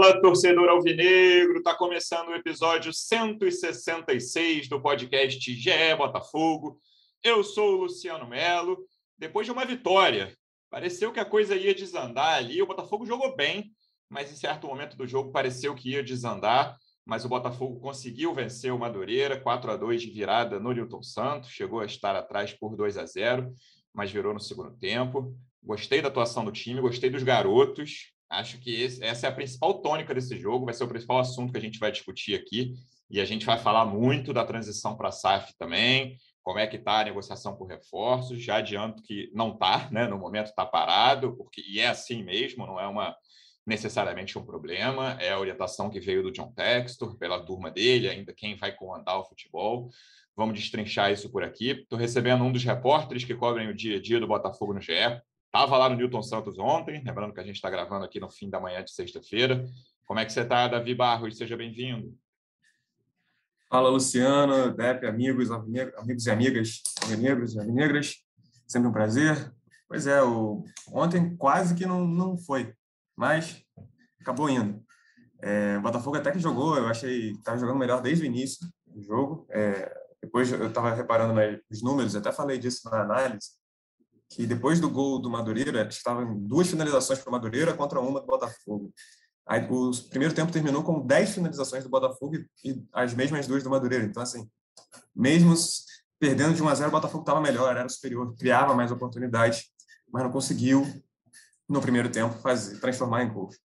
Fala, torcedor alvinegro! Tá começando o episódio 166 do podcast GE Botafogo. Eu sou o Luciano Melo. Depois de uma vitória, pareceu que a coisa ia desandar ali. O Botafogo jogou bem, mas em certo momento do jogo pareceu que ia desandar. Mas o Botafogo conseguiu vencer o Madureira, 4 a 2 de virada no Newton Santos, chegou a estar atrás por 2 a 0, mas virou no segundo tempo. Gostei da atuação do time, gostei dos garotos. Acho que esse, essa é a principal tônica desse jogo, vai ser o principal assunto que a gente vai discutir aqui. E a gente vai falar muito da transição para a SAF também, como é que está a negociação por reforços. Já adianto que não está, né? no momento está parado, porque, e é assim mesmo, não é uma necessariamente um problema, é a orientação que veio do John Textor, pela turma dele, ainda quem vai comandar o futebol. Vamos destrinchar isso por aqui. Estou recebendo um dos repórteres que cobrem o dia a dia do Botafogo no GE, Estava lá no Newton Santos ontem, lembrando que a gente está gravando aqui no fim da manhã de sexta-feira. Como é que você está, Davi Barros? Seja bem-vindo. Fala, Luciano, Depe, amigos, amigos e amigas, negros e negras. Sempre um prazer. Pois é, o... ontem quase que não, não foi, mas acabou indo. É, o Botafogo até que jogou, eu achei que estava jogando melhor desde o início do jogo. É, depois eu estava reparando nos números, até falei disso na análise que depois do gol do Madureira, estavam duas finalizações para o Madureira contra uma do Botafogo. Aí, o primeiro tempo terminou com 10 finalizações do Botafogo e as mesmas duas do Madureira. Então, assim, mesmo perdendo de 1 a 0, o Botafogo estava melhor, era superior, criava mais oportunidades, mas não conseguiu, no primeiro tempo, fazer, transformar em gols.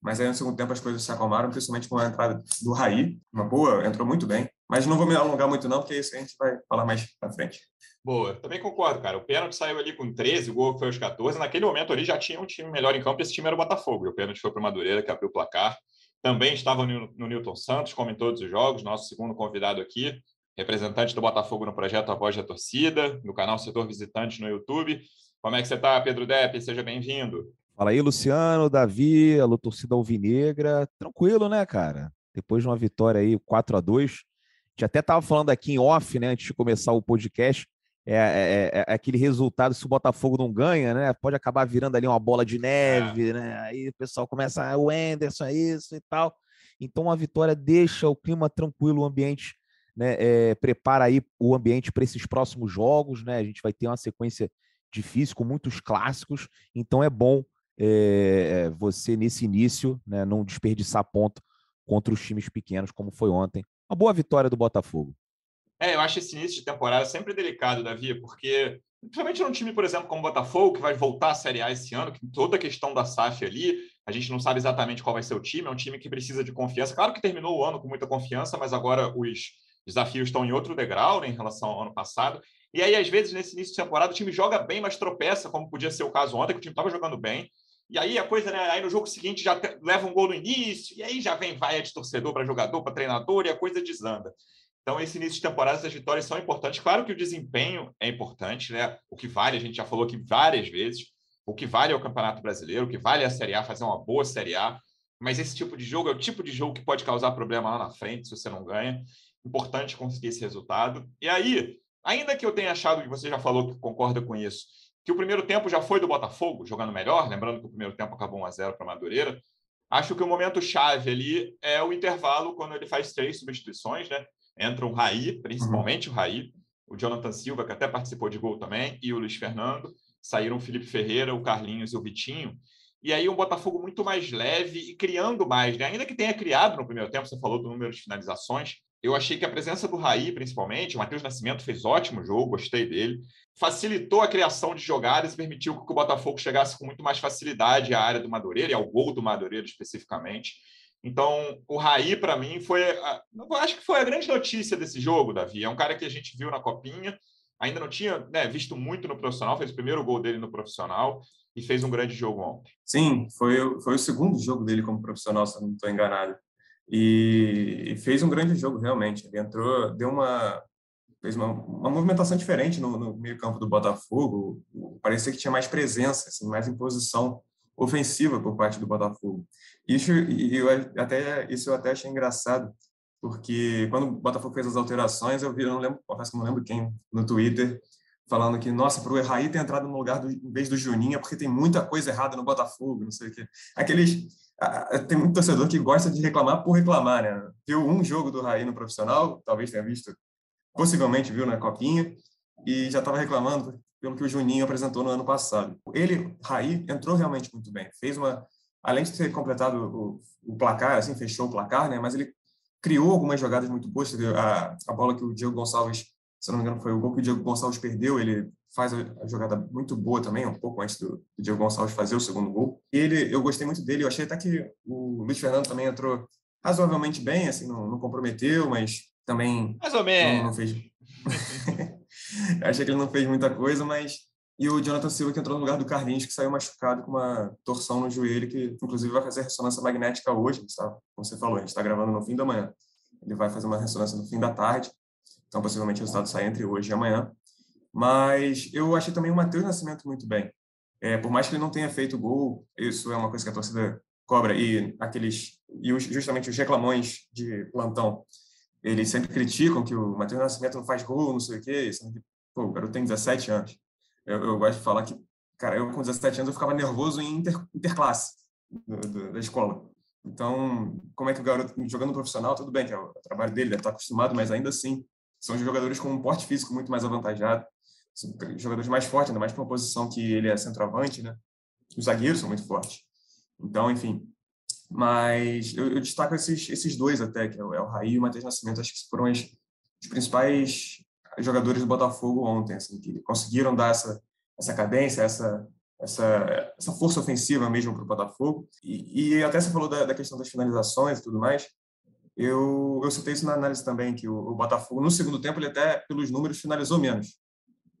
Mas aí, no segundo tempo, as coisas se acalmaram, principalmente com a entrada do Raí, uma boa, entrou muito bem. Mas não vou me alongar muito, não, porque isso a gente vai falar mais para frente. Boa, também concordo, cara. O pênalti saiu ali com 13, o gol foi aos 14. Naquele momento ali já tinha um time melhor em campo, e esse time era o Botafogo. E o pênalti foi para o Madureira, que abriu o placar. Também estava no, no Newton Santos, como em todos os jogos, nosso segundo convidado aqui, representante do Botafogo no projeto A Voz da Torcida, no canal Setor Visitante no YouTube. Como é que você está, Pedro Depp? Seja bem-vindo. Fala aí, Luciano, Davi, alô, torcida alvinegra. Tranquilo, né, cara? Depois de uma vitória aí, 4 a 2 A gente até estava falando aqui em off, né, antes de começar o podcast, é, é, é, é, aquele resultado, se o Botafogo não ganha, né? Pode acabar virando ali uma bola de neve, é. né? Aí o pessoal começa, ah, o Anderson é isso e tal. Então a vitória deixa o clima tranquilo, o ambiente, né? É, prepara aí o ambiente para esses próximos jogos, né? A gente vai ter uma sequência difícil, com muitos clássicos, então é bom é, você, nesse início, né, não desperdiçar ponto contra os times pequenos, como foi ontem. Uma boa vitória do Botafogo. É, eu acho esse início de temporada sempre delicado, Davi, porque principalmente num time, por exemplo, como o Botafogo, que vai voltar à Série A esse ano, que toda a questão da SAF ali, a gente não sabe exatamente qual vai ser o time, é um time que precisa de confiança. Claro que terminou o ano com muita confiança, mas agora os desafios estão em outro degrau né, em relação ao ano passado. E aí, às vezes, nesse início de temporada, o time joga bem, mas tropeça, como podia ser o caso ontem, que o time estava jogando bem. E aí a coisa, né? Aí no jogo seguinte já leva um gol no início, e aí já vem vaia de torcedor para jogador, para treinador, e a coisa desanda. Então, esse início de temporada, essas vitórias são importantes. Claro que o desempenho é importante, né? O que vale, a gente já falou aqui várias vezes, o que vale é o Campeonato Brasileiro, o que vale é a Série A, fazer uma boa Série A. Mas esse tipo de jogo é o tipo de jogo que pode causar problema lá na frente se você não ganha. Importante conseguir esse resultado. E aí, ainda que eu tenha achado que você já falou que concorda com isso, que o primeiro tempo já foi do Botafogo, jogando melhor, lembrando que o primeiro tempo acabou 1 a 0 para Madureira. Acho que o momento chave ali é o intervalo, quando ele faz três substituições, né? Entra o Raí, principalmente uhum. o Raí, o Jonathan Silva, que até participou de gol também, e o Luiz Fernando. Saíram o Felipe Ferreira, o Carlinhos e o Vitinho. E aí um Botafogo muito mais leve e criando mais, né? Ainda que tenha criado no primeiro tempo, você falou do número de finalizações, eu achei que a presença do Raí, principalmente, o Matheus Nascimento fez ótimo jogo, gostei dele. Facilitou a criação de jogadas e permitiu que o Botafogo chegasse com muito mais facilidade à área do Madureira e ao gol do Madureira especificamente. Então, o Raí, para mim, foi. A, acho que foi a grande notícia desse jogo, Davi. É um cara que a gente viu na copinha, ainda não tinha né, visto muito no profissional, fez o primeiro gol dele no profissional e fez um grande jogo ontem. Sim, foi, foi o segundo jogo dele como profissional, se não estou enganado. E, e, fez um grande jogo, realmente. Ele entrou, deu uma. fez uma, uma movimentação diferente no, no meio-campo do Botafogo. Parecia que tinha mais presença, assim, mais imposição ofensiva por parte do Botafogo. Isso, e eu até, isso eu até achei engraçado, porque quando o Botafogo fez as alterações, eu vi, eu não lembro, confesso que não lembro quem, no Twitter, falando que, nossa, para o Erraí ter entrado no lugar do, em vez do Juninho é porque tem muita coisa errada no Botafogo, não sei o quê. Aqueles, tem muito torcedor que gosta de reclamar por reclamar, né? Viu um jogo do Raí no profissional, talvez tenha visto, possivelmente viu na Copinha, e já estava reclamando pelo que o Juninho apresentou no ano passado. Ele, Raí, entrou realmente muito bem. Fez uma, além de ter completado o, o placar, assim, fechou o placar, né? Mas ele criou algumas jogadas muito boas. A, a bola que o Diego Gonçalves, se não me engano, foi o gol que o Diego Gonçalves perdeu. Ele faz a, jogada muito boa também, um pouco antes do, do, Diego Gonçalves fazer o segundo gol. E ele, eu gostei muito dele. Eu achei até que o Luiz Fernando também entrou razoavelmente bem, assim, não, não comprometeu, mas também mais ou menos não, não fez. achei que ele não fez muita coisa, mas e o Jonathan Silva que entrou no lugar do Carlinhos, que saiu machucado com uma torção no joelho, que inclusive vai fazer ressonância magnética hoje, tá? como você falou, a gente está gravando no fim da manhã. Ele vai fazer uma ressonância no fim da tarde, então possivelmente o resultado sai entre hoje e amanhã. Mas eu achei também o Matheus Nascimento muito bem. É, por mais que ele não tenha feito gol, isso é uma coisa que a torcida cobra, e aqueles e os, justamente os reclamões de plantão, eles sempre criticam que o Matheus Nascimento não faz gol, não sei o quê, sendo pô, o garoto tem 17 anos. Eu, eu, gosto de falar que, cara, eu com 17 anos eu ficava nervoso em inter, interclasse do, do, da escola. Então, como é que o garoto, jogando profissional, tudo bem, que é o trabalho dele, deve estar acostumado, mas ainda assim, são jogadores com um porte físico muito mais avantajado, jogadores mais fortes, ainda mais para uma posição que ele é centroavante, né? Os zagueiros são muito fortes. Então, enfim. Mas eu, eu destaco esses, esses dois até, que é o, é o Raí e o Matheus Nascimento, acho que foram as, os principais jogadores do Botafogo ontem, assim, que conseguiram dar essa, essa cadência, essa, essa, essa força ofensiva mesmo para o Botafogo. E, e, até você falou da, da, questão das finalizações e tudo mais. Eu, eu citei isso na análise também, que o, o, Botafogo, no segundo tempo, ele até, pelos números, finalizou menos,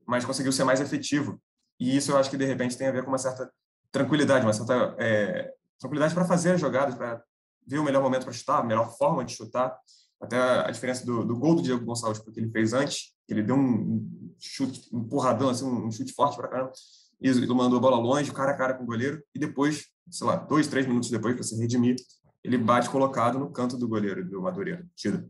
mas conseguiu ser mais efetivo. E isso eu acho que, de repente, tem a ver com uma certa tranquilidade, uma certa é, tranquilidade para fazer as jogadas, para ver o melhor momento para chutar, a melhor forma de chutar. Até a diferença do, do gol do Diego Gonçalves, porque ele fez antes, ele deu um chute, um empurradão, assim, um chute forte para caramba, e ele mandou a bola longe, cara a cara com o goleiro, e depois, sei lá, dois, três minutos depois, para se redimir, ele bate colocado no canto do goleiro, do Madureira, tira.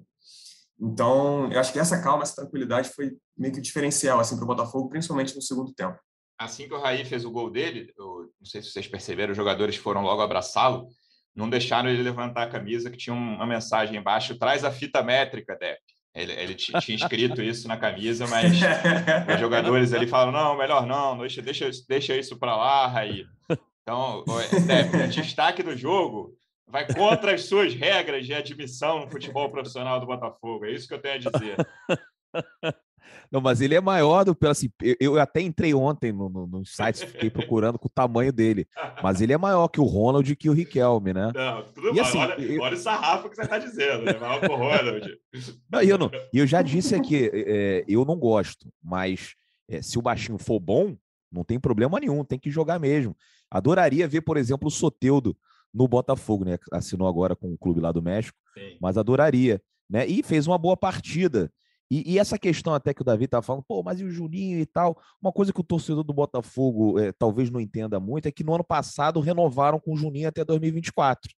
Então, eu acho que essa calma, essa tranquilidade foi meio que o diferencial assim, para o Botafogo, principalmente no segundo tempo. Assim que o Raí fez o gol dele, eu, não sei se vocês perceberam, os jogadores foram logo abraçá-lo, não deixaram ele levantar a camisa, que tinha uma mensagem embaixo: traz a fita métrica, Depp. Ele, ele tinha escrito isso na camisa, mas os jogadores ali falam: não, melhor não, deixa, deixa, deixa isso para lá, Raí. Então, Depp, o destaque do jogo vai contra as suas regras de admissão no futebol profissional do Botafogo. É isso que eu tenho a dizer. Não, mas ele é maior do que assim, eu, até entrei ontem no, no, no site, fiquei procurando com o tamanho dele, mas ele é maior que o Ronald e que o Riquelme, né? Não, tudo bem. Assim, olha, eu... olha o sarrafo que você está dizendo, é maior que o Ronald. Não, eu, não, eu já disse aqui, é, eu não gosto, mas é, se o baixinho for bom, não tem problema nenhum, tem que jogar mesmo. Adoraria ver, por exemplo, o Soteudo no Botafogo, né? Assinou agora com o clube lá do México, Sim. mas adoraria, né? E fez uma boa partida. E, e, essa questão até que o Davi estava falando, pô, mas e o Juninho e tal? Uma coisa que o torcedor do Botafogo é, talvez não entenda muito é que no ano passado renovaram com o Juninho até 2024,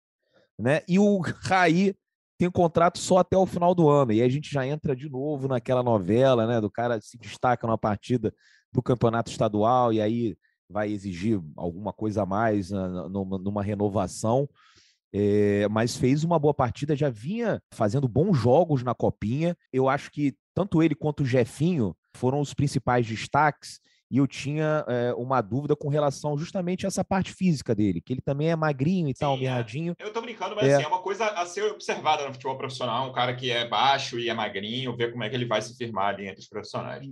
né? E o Raí tem contrato só até o final do ano. E aí a gente já entra de novo naquela novela, né? Do cara se destaca numa partida do campeonato estadual e aí vai exigir alguma coisa a mais numa, numa renovação. É, mas fez uma boa partida, já vinha fazendo bons jogos na copinha. Eu acho que tanto ele quanto o Jefinho foram os principais destaques. E eu tinha é, uma dúvida com relação justamente a essa parte física dele, que ele também é magrinho e Sim, tal, é. mirradinho. Eu tô brincando, mas é. assim, é uma coisa a ser observada no futebol profissional, um cara que é baixo e é magrinho, ver como é que ele vai se firmar ali entre os profissionais.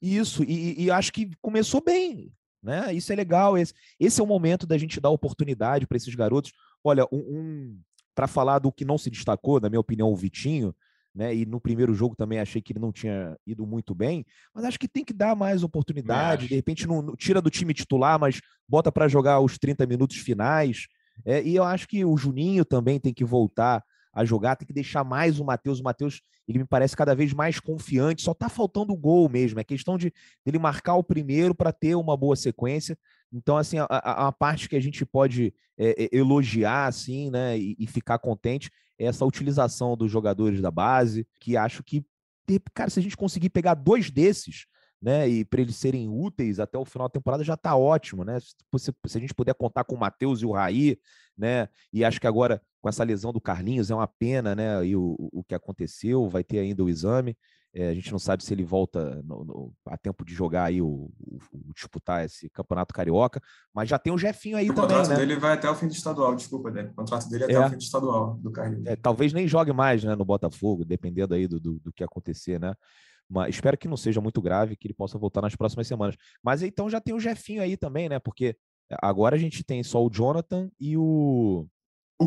Isso, e, e acho que começou bem, né? Isso é legal. Esse, esse é o momento da gente dar oportunidade para esses garotos. Olha, um, um para falar do que não se destacou, na minha opinião, o Vitinho, né? E no primeiro jogo também achei que ele não tinha ido muito bem, mas acho que tem que dar mais oportunidade. De repente, não, não, tira do time titular, mas bota para jogar os 30 minutos finais. É, e eu acho que o Juninho também tem que voltar a jogar, tem que deixar mais o Matheus. O Matheus, ele me parece cada vez mais confiante, só tá faltando o gol mesmo. É questão de ele marcar o primeiro para ter uma boa sequência. Então, assim, a, a, a parte que a gente pode é, é, elogiar, assim, né, e, e, ficar contente é essa utilização dos jogadores da base, que acho que, cara, se a gente conseguir pegar dois desses, né? E para eles serem úteis até o final da temporada já está ótimo, né? Se, se, a gente puder contar com o Matheus e o Raí, né? E acho que agora com essa lesão do Carlinhos é uma pena, né? E o, o que aconteceu, vai ter ainda o exame. É, a gente não sabe se ele volta no, no, a tempo de jogar aí o, o, o, disputar esse campeonato carioca, mas já tem o Jefinho aí o também. O contrato né? dele vai até o fim do estadual, desculpa, Débora. O contrato dele é até é. o fim do estadual do Carlinhos. É, talvez nem jogue mais né, no Botafogo, dependendo aí do, do, do que acontecer, né? Espero que não seja muito grave, que ele possa voltar nas próximas semanas. Mas então já tem o Jefinho aí também, né? Porque agora a gente tem só o Jonathan e o.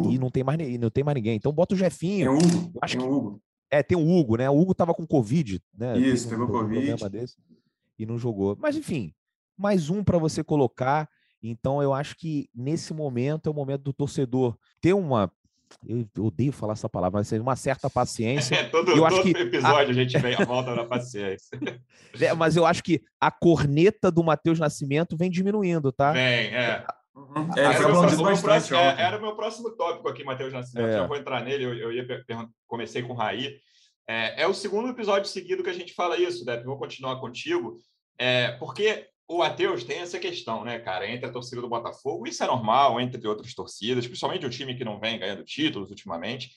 E não tem mais, não tem mais ninguém. Então bota o Jefinho. Tem o Hugo. Acho tem que... o Hugo. É, tem o Hugo, né? O Hugo tava com Covid, né? Isso, pegou um Covid. Desse, e não jogou. Mas enfim, mais um para você colocar. Então eu acho que nesse momento é o momento do torcedor ter uma eu odeio falar essa palavra, mas uma certa paciência. É, todo, eu acho que episódio a... a gente vem a volta da paciência. É, mas eu acho que a corneta do Matheus Nascimento vem diminuindo, tá? Vem, é. Uhum. É, era, o próximo, próximo, é, era o meu próximo tópico aqui, Matheus Nascimento. É. Já vou entrar nele, eu, eu ia comecei com o Raí. É, é, o segundo episódio seguido que a gente fala isso, Depp. Vou continuar contigo. É, porque o Matheus tem essa questão, né, cara, entre a torcida do Botafogo, isso é normal, entre outras torcidas, principalmente o time que não vem ganhando títulos ultimamente.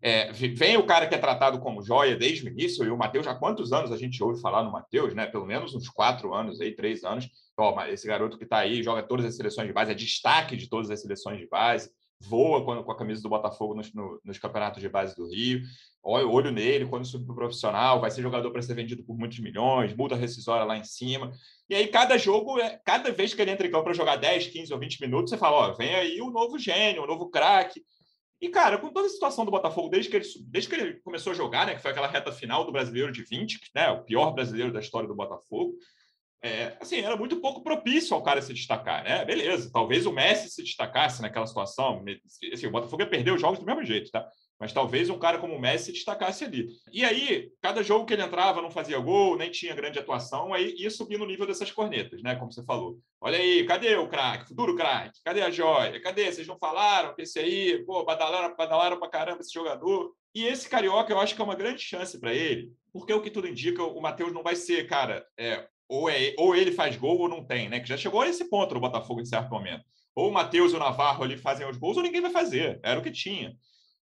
É, vem o cara que é tratado como joia desde o início, e o Matheus, há quantos anos a gente ouve falar no Matheus, né? Pelo menos uns quatro anos aí, três anos. Ó, esse garoto que está aí, joga todas as seleções de base, é destaque de todas as seleções de base, voa quando, com a camisa do Botafogo nos, no, nos campeonatos de base do Rio. Olha, olho nele quando subir para profissional, vai ser jogador para ser vendido por muitos milhões, multa rescisória lá em cima. E aí, cada jogo, é, cada vez que ele entra em campo para jogar 10, 15 ou 20 minutos, você fala: ó, vem aí o novo gênio, o novo craque. E, cara, com toda a situação do Botafogo, desde que ele, desde que ele começou a jogar, né, que foi aquela reta final do brasileiro de 20, né, o pior brasileiro da história do Botafogo, é, assim, era muito pouco propício ao cara se destacar, né? Beleza, talvez o Messi se destacasse naquela situação. Assim, o Botafogo ia perder os jogos do mesmo jeito, tá? Mas talvez um cara como o Messi se destacasse ali. E aí, cada jogo que ele entrava não fazia gol, nem tinha grande atuação, aí ia subir no nível dessas cornetas, né? Como você falou. Olha aí, cadê o craque, futuro craque? Cadê a joia? Cadê? Vocês não falaram que esse aí, pô, badalaram, badalaram pra caramba esse jogador. E esse carioca eu acho que é uma grande chance para ele, porque o que tudo indica, o Matheus não vai ser, cara, é, ou, é, ou ele faz gol ou não tem, né? Que já chegou a esse ponto no Botafogo em certo momento. Ou o Matheus e o Navarro ali fazem os gols, ou ninguém vai fazer. Era o que tinha.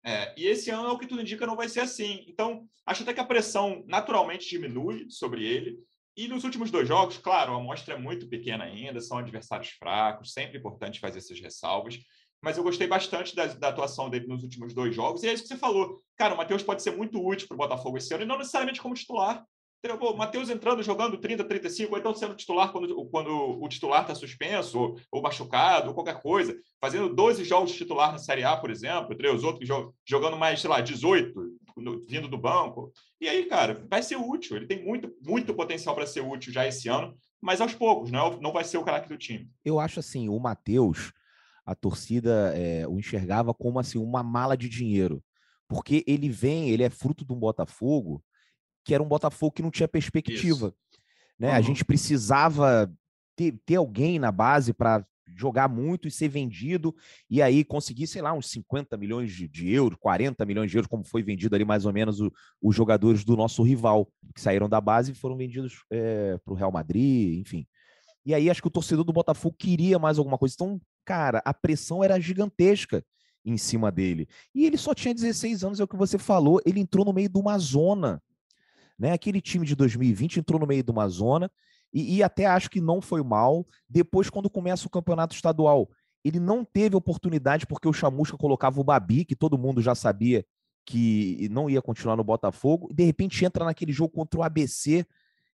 É, e esse ano, o que tudo indica, não vai ser assim. Então, acho até que a pressão naturalmente diminui sobre ele. E nos últimos dois jogos, claro, a amostra é muito pequena ainda, são adversários fracos, sempre importante fazer essas ressalvas. Mas eu gostei bastante da, da atuação dele nos últimos dois jogos. E é isso que você falou. Cara, o Matheus pode ser muito útil para o Botafogo esse ano, e não necessariamente como titular. O Matheus entrando, jogando 30, 35, ou então sendo titular quando, quando o titular está suspenso, ou, ou, machucado, ou qualquer coisa. Fazendo 12 jogos titular na Série A, por exemplo, entre os outros jogando mais, sei lá, 18, vindo do banco. E aí, cara, vai ser útil. Ele tem muito, muito potencial para ser útil já esse ano, mas aos poucos, não, é não vai ser o craque do time. Eu acho assim, o Matheus, a torcida é, o enxergava como assim, uma mala de dinheiro. Porque ele vem, ele é fruto de um Botafogo que era um Botafogo que não tinha perspectiva. Né? Uhum. A gente precisava ter, ter alguém na base para jogar muito e ser vendido, e aí conseguir, sei lá, uns 50 milhões de, de euros, 40 milhões de euros, como foi vendido ali mais ou menos o, os jogadores do nosso rival, que saíram da base e foram vendidos é, para o Real Madrid, enfim. E aí acho que o torcedor do Botafogo queria mais alguma coisa. Então, cara, a pressão era gigantesca em cima dele. E ele só tinha 16 anos, é o que você falou, ele entrou no meio de uma zona né? Aquele time de 2020 entrou no meio de uma zona e, e até acho que não foi mal. Depois, quando começa o campeonato estadual, ele não teve oportunidade porque o Chamusca colocava o Babi, que todo mundo já sabia que não ia continuar no Botafogo, e de repente entra naquele jogo contra o ABC,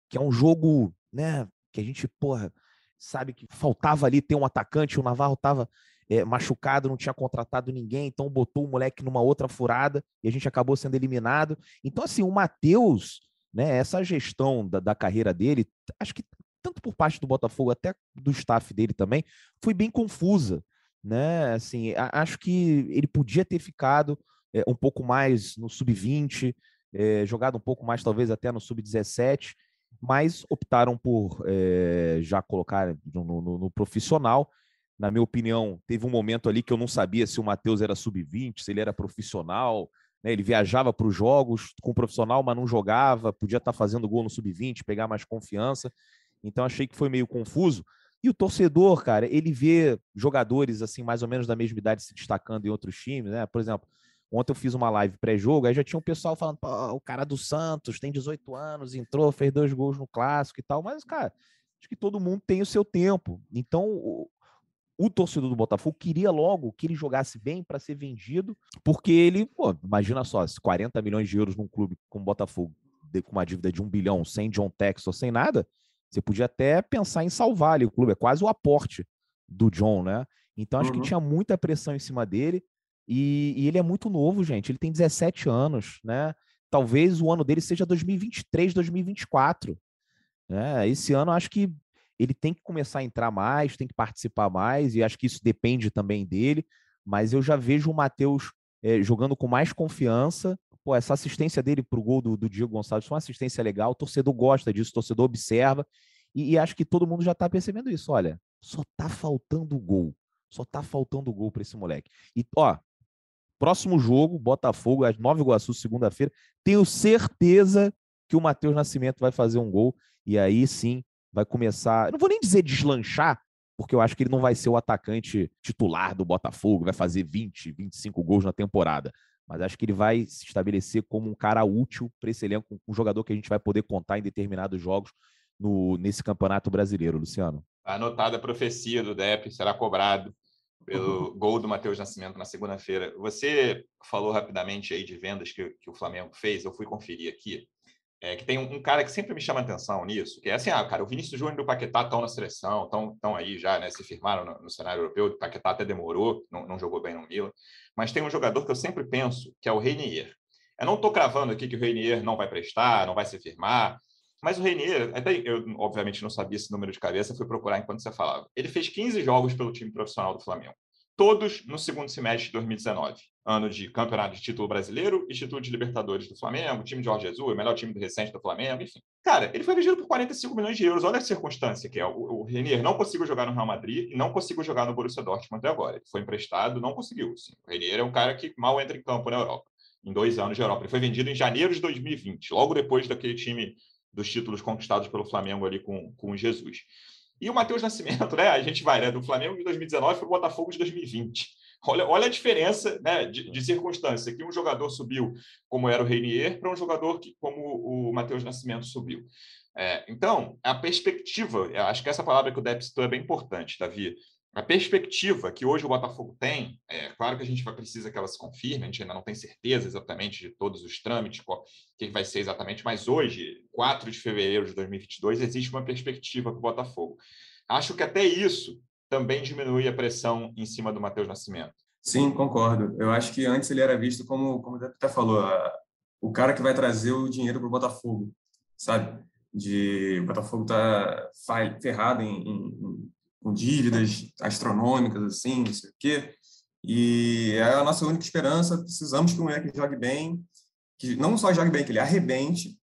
que é um jogo, né, que a gente, porra, sabe que faltava ali ter um atacante, o Navarro estava é, machucado, não tinha contratado ninguém, então botou o moleque numa outra furada e a gente acabou sendo eliminado. Então, assim, o Matheus, né? Essa gestão da, da carreira dele, acho que tanto por parte do Botafogo até do staff dele também, foi bem confusa, né? Assim, a, acho que ele podia ter ficado é, um pouco mais no sub-20, é, jogado um pouco mais talvez até no sub-17, mas optaram por é, já colocar no, no, no, profissional. Na minha opinião, teve um momento ali que eu não sabia se o Matheus era sub-20, se ele era profissional, Né? Ele viajava para os jogos com o profissional, mas não jogava, podia estar tá fazendo gol no sub-20, pegar mais confiança. Então achei que foi meio confuso. E o torcedor, cara, ele vê jogadores assim mais ou menos da mesma idade se destacando em outros times, né? Por exemplo, ontem eu fiz uma live pré-jogo, aí já tinha um pessoal falando, o cara do Santos tem 18 anos, entrou, fez dois gols no clássico e tal, mas cara, acho que todo mundo tem o seu tempo. Então, o, torcedor do Botafogo queria logo que ele jogasse bem para ser vendido, porque ele, pô, imagina só, 40 milhões de euros num clube como o Botafogo, com uma dívida de um bilhão, sem John Textor, sem nada, você podia até pensar em salvar ali o clube, é quase o aporte do John, né? Então acho uhum. que tinha muita pressão em cima dele e, e, ele é muito novo, gente. Ele tem 17 anos, né? Talvez o ano dele seja 2023, 2024. Né? Esse ano acho que ele tem que começar a entrar mais, tem que participar mais, e acho que isso depende também dele. Mas eu já vejo o Matheus é, jogando com mais confiança, pô, essa assistência dele para o gol do, do Diego Gonçalves foi uma assistência legal, o torcedor gosta disso, o torcedor observa, e, e acho que todo mundo já está percebendo isso. Olha, só tá faltando gol. Só tá faltando gol para esse moleque. E, ó, próximo jogo, Botafogo, às Nova Iguaçu, segunda-feira, tenho certeza que o Matheus Nascimento vai fazer um gol, e aí sim vai começar. não vou nem dizer deslanchar, porque eu acho que ele não vai ser o atacante titular do Botafogo, vai fazer 20, 25 gols na temporada mas acho que ele vai se estabelecer como um cara útil para esse elenco, um jogador que a gente vai poder contar em determinados jogos no, nesse campeonato brasileiro, Luciano. Anotada a profecia do DEP, será cobrado pelo gol do Matheus Nascimento na segunda-feira. Você falou rapidamente aí de vendas que, que o Flamengo fez, eu fui conferir aqui é, que tem um, um, cara que sempre me chama atenção nisso, que é assim, ah, cara, o Vinícius Júnior e o Paquetá estão na seleção, estão aí já, né, se firmaram no, no, cenário europeu, o Paquetá até demorou, não, não, jogou bem no Milan, mas tem um jogador que eu sempre penso, que é o Reinier. Eu não estou cravando aqui que o Reinier não vai prestar, não vai se firmar, mas o Reinier, até eu obviamente não sabia esse número de cabeça, fui procurar enquanto você falava. Ele fez 15 jogos pelo time profissional do Flamengo todos no segundo semestre de 2019. Ano de campeonato de título brasileiro e título de Libertadores do Flamengo, time de Jorge Jesus, o melhor time recente do Flamengo, enfim. Cara, ele foi vendido por 45 milhões de euros. Olha a circunstância que é. O, o Renier não conseguiu jogar no Real Madrid e não conseguiu jogar no Borussia Dortmund até agora. Ele foi emprestado, não conseguiu. Assim. O Renier é um cara que mal entra em campo na Europa, em dois anos de Europa. Ele foi vendido em janeiro de 2020, logo depois daquele time dos títulos conquistados pelo Flamengo ali com, com Jesus. E o Matheus Nascimento, né? A gente vai né, do Flamengo de 2019 para o Botafogo de 2020. Olha, olha a diferença né, de, de, circunstância, que um jogador subiu como era o Reinier para um jogador que, como o Matheus Nascimento subiu. É, então, a perspectiva, acho que essa palavra que o Depp citou é bem importante, Davi. A perspectiva que hoje o Botafogo tem, é claro que a gente vai precisa que ela se confirme, a gente ainda não tem certeza exatamente de todos os trâmites, o que vai ser exatamente, mas hoje, 4 de fevereiro de 2022, existe uma perspectiva para o Botafogo. Acho que até isso também diminui a pressão em cima do Matheus Nascimento. Sim, concordo. Eu acho que antes ele era visto como, como até falou, a, o cara que vai trazer o dinheiro para o Botafogo, sabe? De o Botafogo tá ferrado em, em, dívidas astronômicas, assim, não sei o quê. E é a nossa única esperança. Precisamos que o moleque jogue bem, que não só jogue bem, que ele arrebente,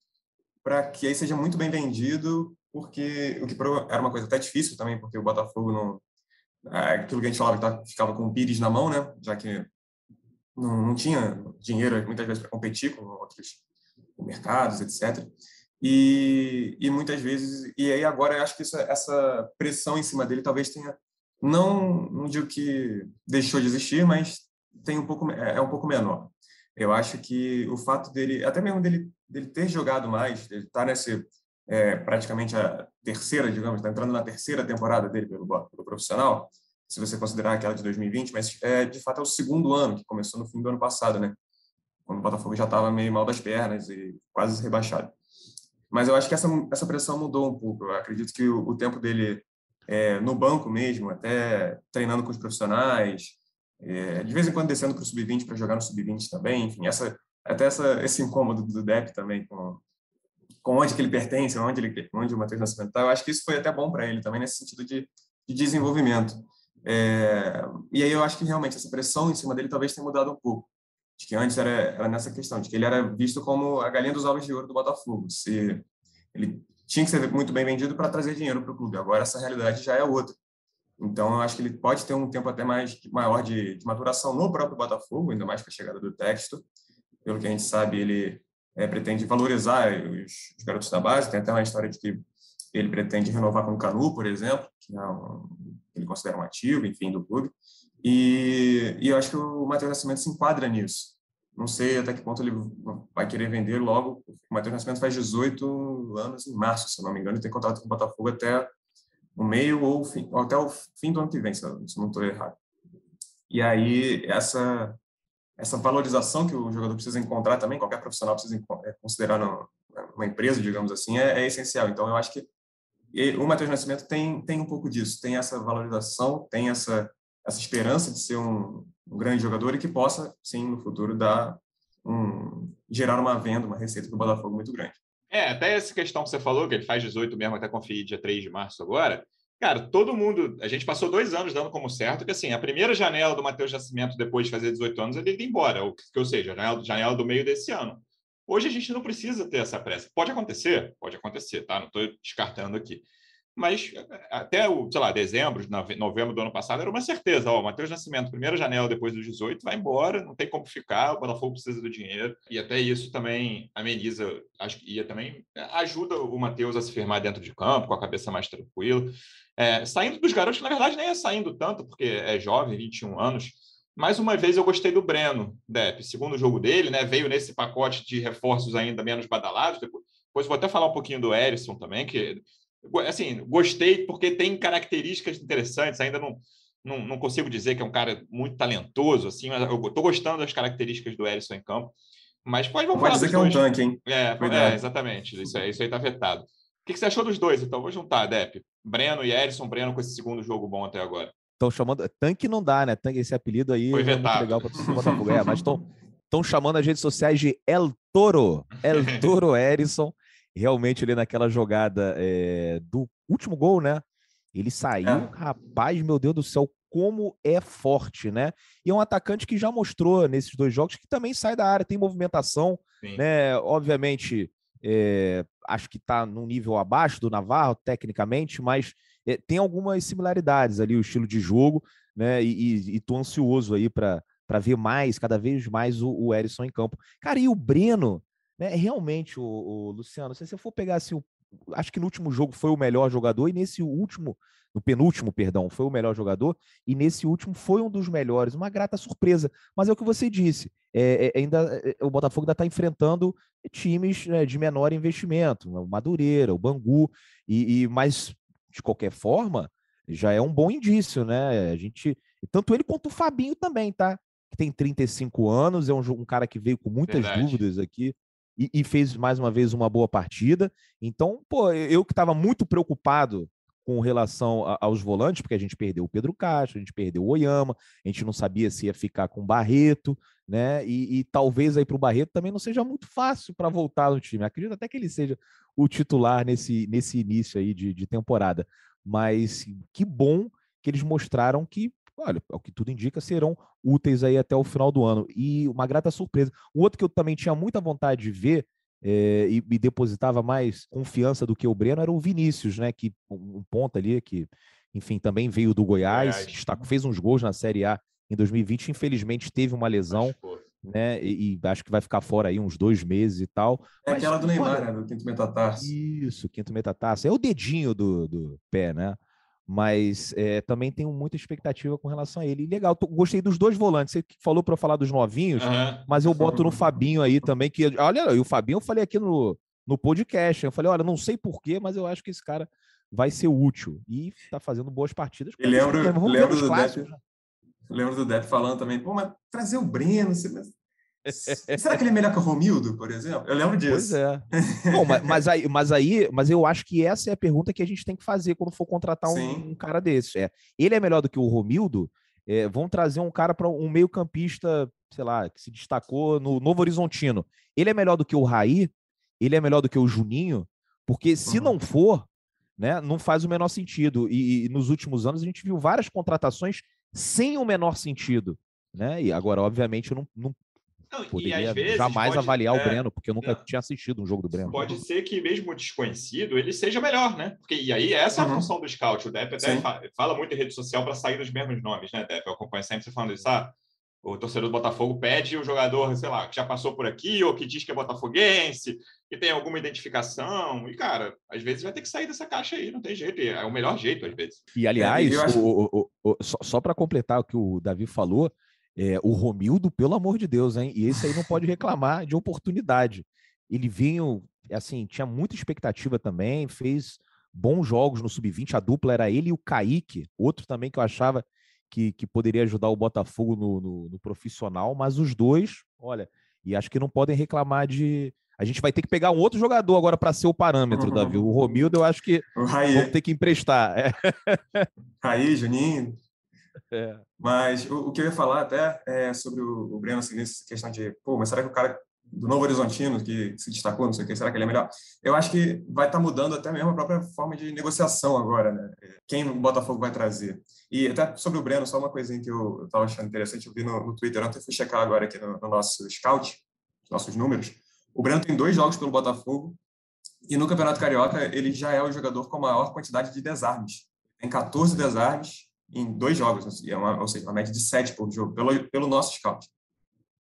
para que aí seja muito bem vendido, porque o que era uma coisa até difícil também, porque o Botafogo não, aquilo que a gente falava, tá, ficava com o Pires na mão, né? Já que não, não tinha dinheiro muitas vezes para competir com outros mercados, etc. E, e muitas vezes, e aí agora eu acho que essa, essa pressão em cima dele talvez tenha, não, não digo que deixou de existir, mas tem um pouco, é, é um pouco menor. Eu acho que o fato dele, até mesmo dele, dele ter jogado mais, ele estar tá nesse é, praticamente a terceira, digamos, está entrando na terceira temporada dele pelo, pelo, profissional, se você considerar aquela de 2020, mas é, de fato é o segundo ano, que começou no fim do ano passado, né? Quando o Botafogo já estava meio mal das pernas e quase rebaixado. Mas eu acho que essa, essa pressão mudou um pouco. Eu acredito que o, o tempo dele é, no banco mesmo, até treinando com os profissionais, é, de vez em quando descendo para o sub-20 para jogar no sub-20 também, enfim, essa, até essa, esse incômodo do Depp também com, com onde que ele pertence, onde, ele, onde o Matheus Nascimento está, eu acho que isso foi até bom para ele também, nesse sentido de, de desenvolvimento. É, e aí eu acho que realmente essa pressão em cima dele talvez tenha mudado um pouco. De que antes era, era nessa questão, de que ele era visto como a galinha dos ovos de ouro do Botafogo. Se ele tinha que ser muito bem vendido para trazer dinheiro para o clube. Agora essa realidade já é outra. Então eu acho que ele pode ter um tempo até mais maior de, de maturação no próprio Botafogo, ainda mais com a chegada do texto, pelo que a gente sabe, ele é, pretende valorizar os, os, garotos da base. Tem até uma história de que ele pretende renovar com o Canu, por exemplo, que é um, ele considera um ativo, enfim, do clube. E, e eu acho que o Matheus Nascimento se enquadra nisso. Não sei até que ponto ele vai querer vender logo. O Matheus Nascimento faz 18 anos em março, se não me engano, e tem contrato com o Botafogo até o meio ou, fim, ou até o fim do ano que vem, se não estou errado. E aí, essa, essa valorização que o jogador precisa encontrar também, qualquer profissional precisa é, considerar numa empresa, digamos assim, é, é essencial. Então, eu acho que o Matheus Nascimento tem, tem um pouco disso, tem essa valorização, tem essa, essa esperança de ser um, um grande jogador e que possa, sim, no futuro, dar um, gerar uma venda, uma receita para o Botafogo muito grande. É, até essa questão que você falou, que ele faz 18 mesmo, até conferir dia 3 de março agora. Cara, todo mundo. A gente passou dois anos dando como certo que, assim, a primeira janela do Matheus Nascimento, depois de fazer 18 anos, ele ia embora, ou, ou seja, janela, janela do meio desse ano. Hoje a gente não precisa ter essa pressa. Pode acontecer? Pode acontecer, tá? Não estou descartando aqui. Mas até o, sei lá, dezembro, novembro do ano passado, era uma certeza. Ó, o Matheus Nascimento, primeira janela depois dos 18, vai embora, não tem como ficar, o Botafogo precisa do dinheiro. E até isso também ameniza, acho que ia também ajuda o Matheus a se firmar dentro de campo, com a cabeça mais tranquila. É, saindo dos garotos, na verdade, nem é saindo tanto, porque é jovem, 21 anos. Mais uma vez, eu gostei do Breno, Depp. Segundo jogo dele, né? Veio nesse pacote de reforços ainda menos badalados. Depois, depois vou até falar um pouquinho do Erisson também, que assim, gostei porque tem características interessantes. Ainda não, não, não, consigo dizer que é um cara muito talentoso, assim, mas eu estou gostando das características do Erisson em campo. Mas pode, vamos pode dizer que é um tanque, hein? É, é exatamente. Isso, é, isso aí está vetado. O que, você achou dos dois? Então, vou juntar, Depp. Breno e Erisson, Breno com esse segundo jogo bom até agora. Estão chamando. Tanque não dá, né? Tanque, esse apelido aí Foi vetado. é legal para o Botafogo. É, mas estão chamando as redes sociais de El Toro. El Toro Erisson realmente ali naquela jogada é, do último gol, né? Ele saiu, é. rapaz, meu Deus do céu, como é forte, né? E é um atacante que já mostrou nesses dois jogos que também sai da área, tem movimentação, Sim. né? Obviamente, é, acho que está num nível abaixo do Navarro, tecnicamente, mas é, tem algumas similaridades ali, o estilo de jogo, né? E, tô ansioso aí para ver mais, cada vez mais o, o Erisson em campo. Cara, e o Breno, né? Realmente, o, o Luciano, se você for pegar assim, o, acho que no último jogo foi o melhor jogador, e nesse último, no penúltimo, perdão, foi o melhor jogador, e nesse último foi um dos melhores. Uma grata surpresa. Mas é o que você disse. É, é, ainda é, o Botafogo ainda está enfrentando times né, de menor investimento, o Madureira, o Bangu, e, e mas de qualquer forma já é um bom indício, né? A gente tanto ele quanto o Fabinho também, tá? Que tem 35 anos, é um, um cara que veio com muitas Verdade. dúvidas aqui e, e, fez mais uma vez uma boa partida. Então, pô, eu que estava muito preocupado com relação a, aos volantes, porque a gente perdeu o Pedro Castro, a gente perdeu o Oyama, a gente não sabia se ia ficar com o Barreto, né? E, e talvez aí para o Barreto também não seja muito fácil para voltar no time. Acredito até que ele seja o titular nesse, nesse início aí de, de temporada. Mas que bom que eles mostraram que olha, o que tudo indica, serão úteis aí até o final do ano. E uma grata surpresa. O outro que eu também tinha muita vontade de ver é, e me depositava mais confiança do que o Breno era o Vinícius, né? Que um ponto ali que, enfim, também veio do Goiás, Goiás. Destacou, fez uns gols na Série A em 2020. Infelizmente teve uma lesão. Né? E, e, acho que vai ficar fora aí uns dois meses e tal. É Mas, aquela do Neymar, né? Do quinto metatarso. Isso, quinto metatarso. É o dedinho do, do pé, né? Mas é, também tenho muita expectativa com relação a ele. E legal, tô, gostei dos dois volantes. Você falou para eu falar dos novinhos, uhum. mas eu boto no Fabinho aí também, que olha, e o Fabinho eu falei aqui no, no podcast, eu falei, olha, não sei porquê, mas eu acho que esse cara vai ser útil e está fazendo boas partidas. E lembro, lembro do Depp, né? lembro do Depp falando também, pô, mas trazer o Breno, Será que ele é melhor que o Romildo, por exemplo? Eu lembro disso. Pois é. Bom, mas, mas, aí, mas aí, mas eu acho que essa é a pergunta que a gente tem que fazer quando for contratar um, um cara desse. É, ele é melhor do que o Romildo? É, vão trazer um cara para um meio-campista, sei lá, que se destacou no Novo Horizontino. Ele é melhor do que o Raí? Ele é melhor do que o Juninho? Porque se uhum. não for, né, não faz o menor sentido. E, e nos últimos anos a gente viu várias contratações sem o menor sentido. Né? E agora, obviamente, não, não, não, Poderia jamais pode, avaliar é, o Breno, porque eu nunca não, tinha assistido um jogo do Breno. Pode ser que, mesmo desconhecido, ele seja melhor, né? Porque, e aí, essa uhum. é a uhum. função do scout. O Depp até fala, fala, muito em rede social para sair dos mesmos nomes, né, Depp? Eu acompanho sempre você falando isso. Ah, o torcedor do Botafogo pede o jogador, sei lá, que já passou por aqui ou que diz que é botafoguense, que tem alguma identificação. E, cara, às vezes vai ter que sair dessa caixa aí, não tem jeito. É o melhor jeito, às vezes. E, aliás, é, acho... o, o, o, só, só para completar o que o Davi falou, é, o Romildo, pelo amor de Deus, hein? E esse aí não pode reclamar de oportunidade. Ele vinha, assim, tinha muita expectativa também, fez bons jogos no Sub-20. A dupla era ele e o Kaique, outro também que eu achava que, que poderia ajudar o Botafogo no, no, no, profissional, mas os dois, olha, e acho que não podem reclamar de. A gente vai ter que pegar um outro jogador agora para ser o parâmetro, uhum. Davi. O Romildo, eu acho que vamos ter que emprestar. É. Raí, Juninho. É. Mas o, o, que eu ia falar até é sobre o, o Breno, assim, nessa questão de, pô, mas será que o cara do Novo Horizontino, que se destacou, não sei o que, será que ele é melhor? Eu acho que vai estar tá mudando até mesmo a própria forma de negociação agora, né? Quem o Botafogo vai trazer. E até sobre o Breno, só uma coisinha que eu estava achando interessante, eu vi no, no Twitter ontem, fui checar agora aqui no, no nosso scout, nossos números. O Breno tem dois jogos pelo Botafogo e no Campeonato Carioca ele já é o jogador com a maior quantidade de desarmes. Tem 14 desarmes em dois jogos, assim, é uma, ou seja, uma média de 7 por jogo, pelo, pelo nosso scout.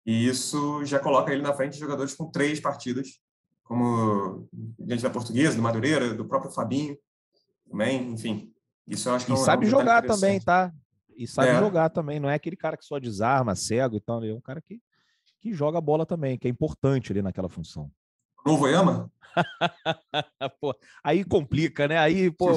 E isso já coloca ele na frente de jogadores com três partidas, como diante da Portuguesa, do Madureira, do próprio Fabinho, também, enfim. Isso eu acho que e é um, sabe é um jogar também, tá? E sabe é. jogar também, não é aquele cara que só desarma, cego e tal, é um cara que, que joga bola também, que é importante ali naquela função. Novo Yama? pô, aí complica, né? Aí, pô,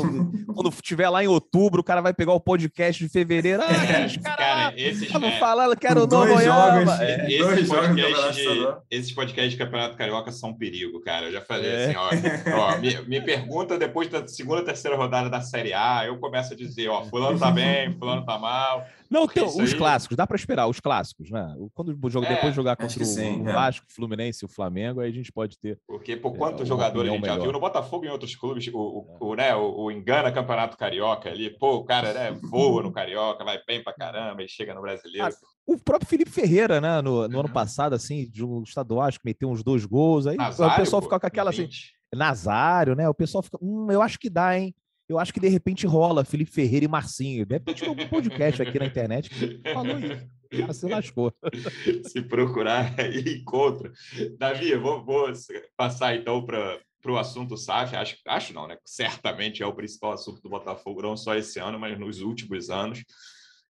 quando tiver lá em outubro, o cara vai pegar o podcast de fevereiro. Ah, aqueles caras cara, estavam é, falando que era o novo jogos, é, esses, podcasts de, esses podcasts de Campeonato Carioca são um perigo, cara. Eu já falei é. assim, ó, ó me, me, pergunta depois da segunda, terceira rodada da Série A, eu começo a dizer, ó, fulano tá bem, fulano tá mal. Não, tem os aí... clássicos, dá para esperar, os clássicos, né? Quando o jogo, é, depois jogar contra sim, o é. Vasco, o Fluminense, o Flamengo, aí a gente pode ter. Porque por quantos é, jogadores a gente já viu no Botafogo e em outros clubes, o, o, o, né, o, o, engana Campeonato Carioca ali, pô, o cara né, voa no Carioca, vai bem pra caramba e chega no brasileiro. Ah, o próprio Felipe Ferreira, né, no, no uhum. ano passado, assim, de um estadual, acho que meteu uns dois gols, aí Nazário, o pessoal fica com aquela assim. Nazário, né? O pessoal fica, hum, eu acho que dá, hein? eu acho que de repente rola Felipe Ferreira e Marcinho. De repente algum podcast aqui na internet que falou isso. Cara se lascou. Se procurar, encontra. Davi, eu vou, vou passar então para para o assunto SAF, acho, acho não, né? Certamente é o principal assunto do Botafogo, não só esse ano, mas nos últimos anos.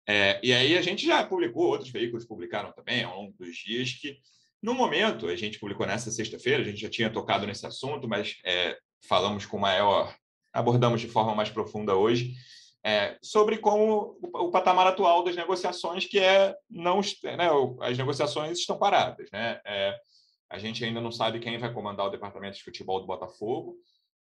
É, e aí a gente já publicou, outros veículos publicaram também ao longo dos dias, que no momento, a gente publicou nessa sexta-feira, a gente já tinha tocado nesse assunto, mas é, falamos com maior abordamos de forma mais profunda hoje, é, sobre como o, o, patamar atual das negociações, que é não né, as negociações estão paradas. Né? É, a gente ainda não sabe quem vai comandar o departamento de futebol do Botafogo,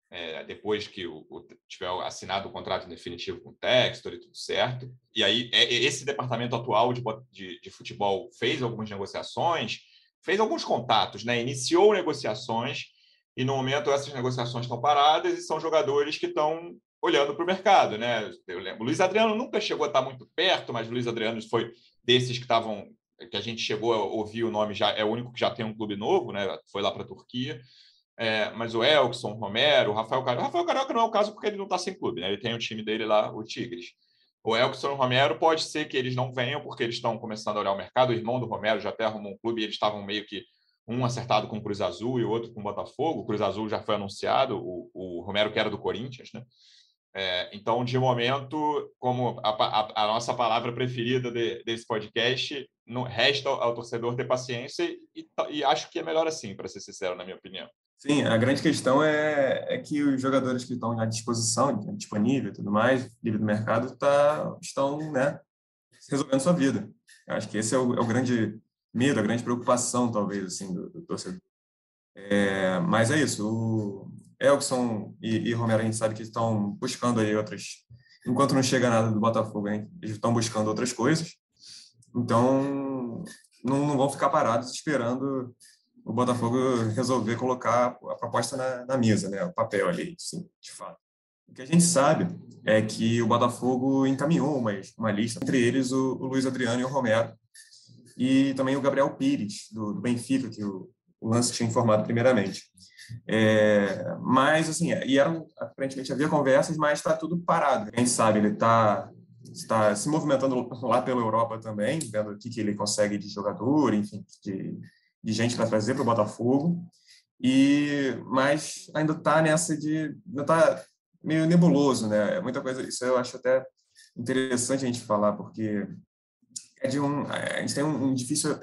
é, depois que o, o, tiver assinado o contrato definitivo com o Textor e tudo certo. E aí, é, esse departamento atual de, de, de futebol fez algumas negociações, fez alguns contatos, né? iniciou negociações e no momento essas negociações estão paradas e são jogadores que estão olhando para o mercado, né? Eu lembro, o Luiz Adriano nunca chegou a estar muito perto, mas o Luiz Adriano foi desses que estavam que a gente chegou a ouvir o nome já é o único que já tem um clube novo, né? Foi lá para a Turquia. É, mas o Elkson, o Romero, o Rafael Carioca. O Rafael Carioca não é o caso porque ele não está sem clube, né? Ele tem o time dele lá, o Tigres. O Elkson e o Romero pode ser que eles não venham porque eles estão começando a olhar o mercado. O irmão do Romero já até arrumou um clube e eles estavam meio que um acertado com o Cruz Azul e o outro com o Botafogo. O Cruz Azul já foi anunciado, o, o Romero que era do Corinthians, né? É, então, de momento, como a, a, a nossa palavra preferida de, desse podcast, não, resta ao, ao, torcedor ter paciência e, e, acho que é melhor assim, para ser sincero, na minha opinião. Sim, a grande questão é, é que os jogadores que estão à disposição, disponível e tudo mais, livre do mercado, tá, estão né, resolvendo sua vida. Acho que esse é o, é o grande medo, a grande preocupação, talvez, assim, do, do torcedor. É, mas é isso, o Elkson e, e Romero, a gente sabe que estão buscando aí outras... Enquanto não chega nada do Botafogo, hein, eles estão buscando outras coisas. Então, não, não vão ficar parados esperando o Botafogo resolver colocar a proposta na, na mesa, né? o papel ali, sim, de fato. O que a gente sabe é que o Botafogo encaminhou uma, uma lista, entre eles o, o Luiz Adriano e o Romero, e também o Gabriel Pires, do, do Benfica, que o, o Lance tinha informado primeiramente. É, mas, assim, e eram, aparentemente havia conversas, mas está tudo parado. Gente sabe, ele está está se movimentando lá pela Europa também, vendo o que, que ele consegue de jogador, enfim, de, de gente para trazer para o Botafogo. E mas ainda está nessa de ainda está meio nebuloso, né? É muita coisa. Isso eu acho até interessante a gente falar porque é de um a gente tem um, um difícil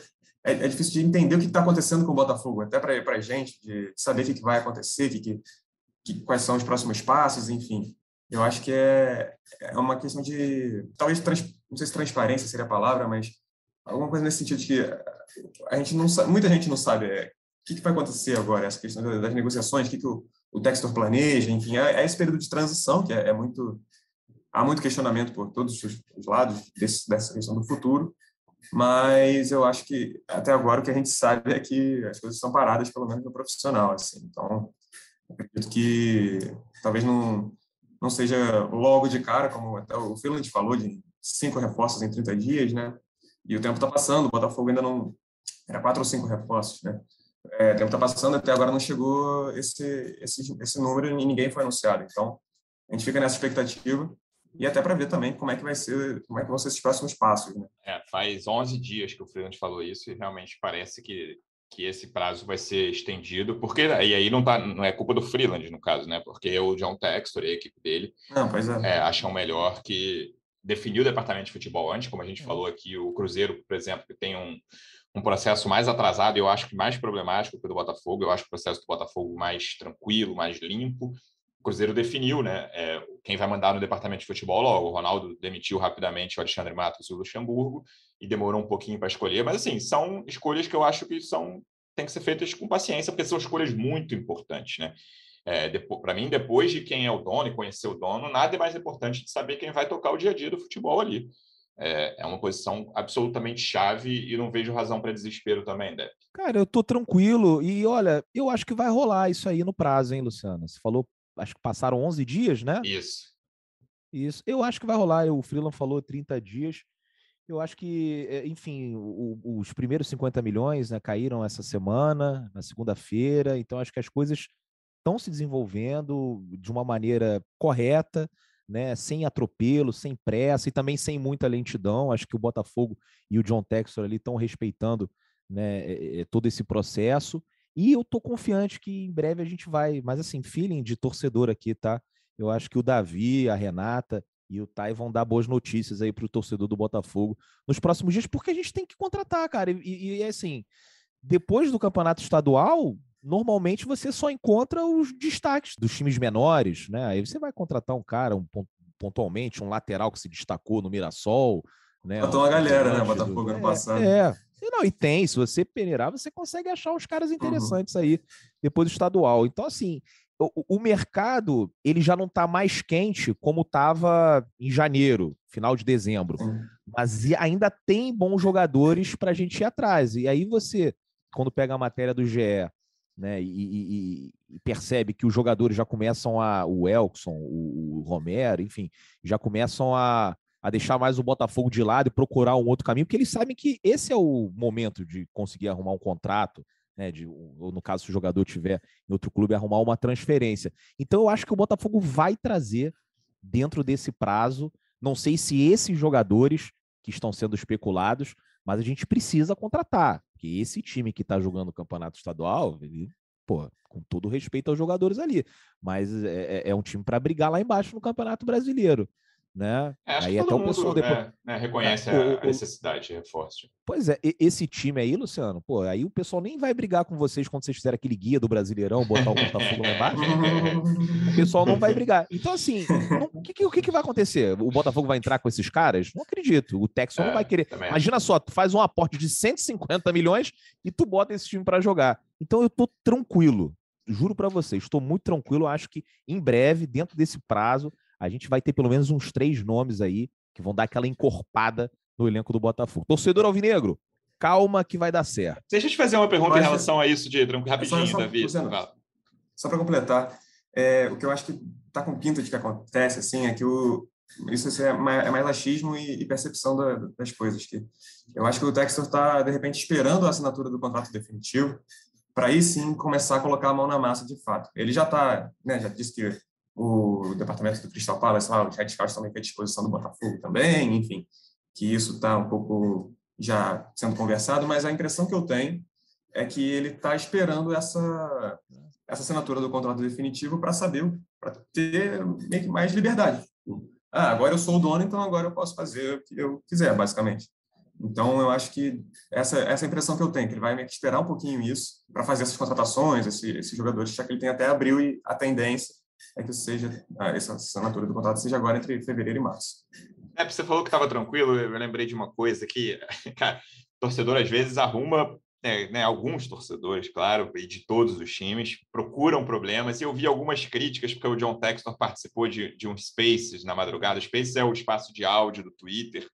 é, é, difícil de entender o que está acontecendo com o Botafogo, até para a gente de saber o que, que vai acontecer, que, que, que, quais são os próximos passos, enfim. Eu acho que é, é uma questão de talvez trans, não sei se transparência seria a palavra, mas alguma coisa nesse sentido de que a gente não sabe, muita gente não sabe é, o que, que, vai acontecer agora, essa questão das negociações, o que, que o, o Dexter planeja, enfim, é, é, esse período de transição que é, é, muito há muito questionamento por todos os, os lados desse, dessa questão do futuro, mas eu acho que até agora o que a gente sabe é que as coisas estão paradas, pelo menos no profissional, assim. Então, acredito que talvez não não seja logo de cara, como até o Finland falou, de cinco reforços em 30 dias, né? E o tempo está passando, o Botafogo ainda não. Era quatro ou cinco reforços, né? É, o tempo está passando, até agora não chegou esse, esse, esse número e ninguém foi anunciado. Então, a gente fica nessa expectativa e até para ver também como é que vai ser, como é que vão ser esses próximos passos, né? É, faz 11 dias que o Freeland falou isso e realmente parece que que esse prazo vai ser estendido, porque e aí não tá, não é culpa do Freeland no caso, né? Porque o John Textor e a equipe dele não, é. É, acham melhor que definir o departamento de futebol antes, como a gente falou aqui, o Cruzeiro, por exemplo, que tem um, um processo mais atrasado, eu acho que mais problemático que o do Botafogo, eu acho o processo do Botafogo mais tranquilo, mais limpo, o Cruzeiro definiu, né? É, quem vai mandar no departamento de futebol logo. O Ronaldo demitiu rapidamente o Alexandre Matos e o Luxemburgo e demorou um pouquinho para escolher, mas assim, são escolhas que eu acho que são tem que ser feitas com paciência, porque são escolhas muito importantes, né? É, para mim, depois de quem é o dono e conhecer o dono, nada é mais importante de saber quem vai tocar o dia a dia do futebol ali. É, é uma posição absolutamente chave e não vejo razão para desespero também, Depp. Cara, eu tô tranquilo e olha, eu acho que vai rolar isso aí no prazo, hein, Luciano? Você falou acho que passaram 11 dias, né? Isso. Isso. Eu acho que vai rolar. O Freeland falou 30 dias. Eu acho que, eh, enfim, o, os primeiros 50 milhões né, caíram essa semana, na segunda-feira. Então, acho que as coisas estão se desenvolvendo de uma maneira correta, né, sem atropelo, sem pressa e também sem muita lentidão. Acho que o Botafogo e o John Textor ali estão respeitando né, todo esse processo. E eu tô confiante que em breve a gente vai, mas assim, feeling de torcedor aqui, tá? Eu acho que o Davi, a Renata e o Tai vão dar boas notícias aí para o torcedor do Botafogo nos próximos dias, porque a gente tem que contratar, cara. E, e assim, depois do campeonato estadual, normalmente você só encontra os destaques dos times menores, né? Aí você vai contratar um cara um, pontualmente, um lateral que se destacou no Mirassol, né? Botou uma galera, né? Botafogo ano é, passado. É, não, e tem, se você peneirar, você consegue achar uns caras uhum. interessantes uhum. aí depois do estadual. Então, assim, o, o mercado ele já não está mais quente como estava em janeiro, final de dezembro. Uhum. Mas ainda tem bons jogadores para a gente ir atrás. E aí você, quando pega a matéria do GE né, e, e, e, percebe que os jogadores já começam a. O Elkson, o, o Romero, enfim, já começam a a deixar mais o Botafogo de lado e procurar um outro caminho, porque eles sabem que esse é o momento de conseguir arrumar um contrato, né, de, ou no caso, se o jogador tiver em outro clube, arrumar uma transferência. Então, eu acho que o Botafogo vai trazer dentro desse prazo. Não sei se esses jogadores que estão sendo especulados, mas a gente precisa contratar, porque esse time que está jogando o campeonato estadual, ele, pô, com todo respeito aos jogadores ali, mas é, é, é um time para brigar lá embaixo no Campeonato Brasileiro né? É, aí até o pessoal depois é, né, reconhece é, a, necessidade de reforço. Pois é, esse time aí, Luciano, pô, aí o pessoal nem vai brigar com vocês quando vocês fizerem aquele guia do Brasileirão, botar o Botafogo lá embaixo. o pessoal não vai brigar. Então, assim, o que, que, que, vai acontecer? O Botafogo vai entrar com esses caras? Não acredito. O Texas não vai é, querer. Imagina só, tu faz um aporte de 150 milhões e tu bota esse time para jogar. Então eu tô tranquilo. Juro para vocês, estou muito tranquilo. Acho que em breve, dentro desse prazo, a gente vai ter pelo menos uns três nomes aí que vão dar aquela encorpada no elenco do Botafogo. Torcedor Alvinegro, calma que vai dar certo. Deixa eu te fazer uma pergunta em relação a isso, de rapidinho, só, só, Davi. Só para completar, é, o que eu acho que está com pinta de que acontece assim é que o, isso assim, é, mais, é mais achismo e, e percepção da, das coisas. Que eu acho que o Textor está, de repente, esperando a assinatura do contrato definitivo para aí sim começar a colocar a mão na massa de fato. Ele já está, né, já disse que o departamento do Crystal Palace, lá, os Scouts também à disposição do Botafogo também, enfim, que isso está um pouco já sendo conversado, mas a impressão que eu tenho é que ele está esperando essa, essa assinatura do contrato definitivo para saber, para ter meio que mais liberdade. Ah, agora eu sou o dono, então agora eu posso fazer o que eu quiser, basicamente. Então, eu acho que essa, essa impressão que eu tenho, que ele vai meio que esperar um pouquinho isso para fazer essas contratações, esse, esses jogadores, já que ele tem até abril e a tendência é que seja ah, essa assinatura do contrato seja agora entre fevereiro e março. É, você falou que estava tranquilo, eu lembrei de uma coisa que, cara, torcedor às vezes arruma, é, né, alguns torcedores, claro, e de todos os times, procuram problemas, e eu vi algumas críticas, porque o John Textor participou de, de um Spaces na madrugada, o Spaces é o espaço de áudio do Twitter,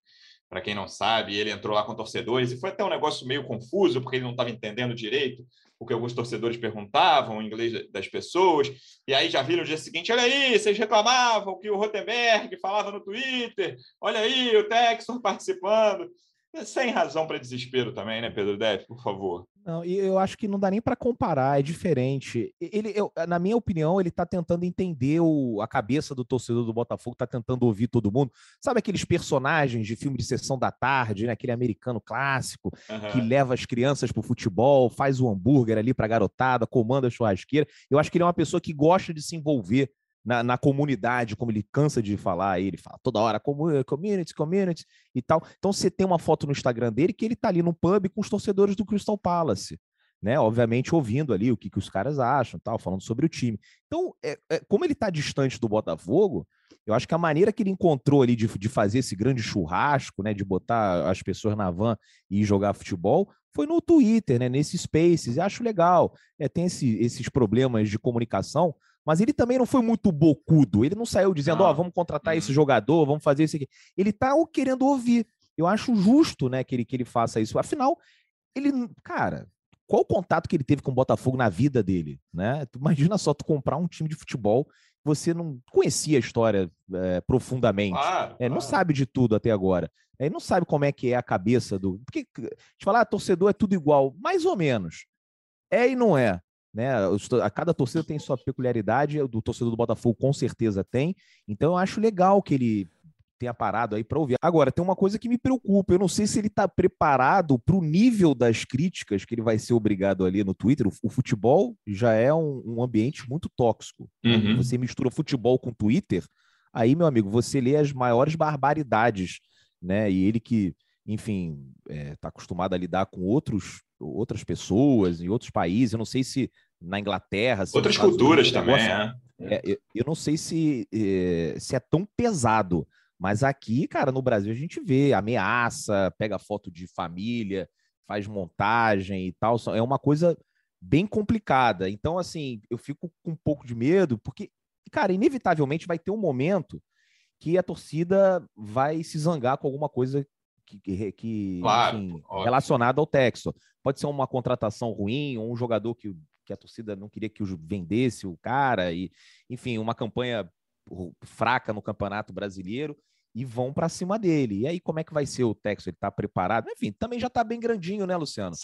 para quem não sabe, ele entrou lá com torcedores, e foi até um negócio meio confuso, porque ele não estava entendendo direito o que alguns torcedores perguntavam, o inglês das pessoas, e aí já viram no dia seguinte, olha aí, vocês reclamavam que o Rotenberg falava no Twitter, olha aí, o Textor participando. Sem razão para desespero também, né, Pedro Def, por favor. Não, e eu acho que não dá nem para comparar, é diferente. Ele, eu, na minha opinião, ele está tentando entender o, a cabeça do torcedor do Botafogo, está tentando ouvir todo mundo. Sabe aqueles personagens de filme de sessão da tarde, né? aquele americano clássico, uhum. que leva as crianças para o futebol, faz o hambúrguer ali para a garotada, comanda a churrasqueira. Eu acho que ele é uma pessoa que gosta de se envolver na, na, comunidade, como ele cansa de falar, ele fala toda hora community, community e tal. Então você tem uma foto no Instagram dele que ele tá ali no pub com os torcedores do Crystal Palace, né? Obviamente ouvindo ali o que, que os caras acham, tal, falando sobre o time. Então, é, é, como ele tá distante do Botafogo, eu acho que a maneira que ele encontrou ali de, de fazer esse grande churrasco, né, de botar as pessoas na van e jogar futebol, foi no Twitter, né, nesses spaces. Eu acho legal. É, tem esse, esses problemas de comunicação, mas ele também não foi muito bocudo. Ele não saiu dizendo, ó, oh, vamos contratar esse uhum. jogador, vamos fazer isso aqui. Ele tá querendo ouvir. Eu acho justo, né, que ele, que ele faça isso. Afinal, ele, cara, qual o contato que ele teve com o Botafogo na vida dele, né? Tu imagina só tu comprar um time de futebol, você não conhecia a história é, profundamente, claro, é, não sabe de tudo até agora. É, não sabe como é que é a cabeça do. Porque a gente fala, ah, torcedor é tudo igual, mais ou menos. É e não é. Né? A cada torcida tem sua peculiaridade, o do torcedor do Botafogo com certeza tem. Então eu acho legal que ele tenha parado aí para ouvir. Agora, tem uma coisa que me preocupa. Eu não sei se ele está preparado para o nível das críticas que ele vai ser obrigado ali no Twitter. O, futebol já é um, um ambiente muito tóxico. Uhum. Você mistura futebol com Twitter, aí, meu amigo, você lê as maiores barbaridades, né? E ele que, enfim, está é, tá acostumado a lidar com outros outras pessoas em outros países. Eu não sei se na Inglaterra. Outras culturas também, né? é. eu, eu, não sei se, é, se é tão pesado, mas aqui, cara, no Brasil a gente vê ameaça, pega foto de família, faz montagem e tal. É uma coisa bem complicada. Então, assim, eu fico com um pouco de medo, porque, cara, inevitavelmente vai ter um momento que a torcida vai se zangar com alguma coisa que, que claro, enfim, relacionada ao texto. Pode ser uma contratação ruim, ou um jogador que, que a torcida não queria que vendesse o cara, e enfim, uma campanha fraca no Campeonato Brasileiro e vão para cima dele. E aí, como é que vai ser o texto? Ele está preparado? Enfim, também já está bem grandinho, né, Luciano?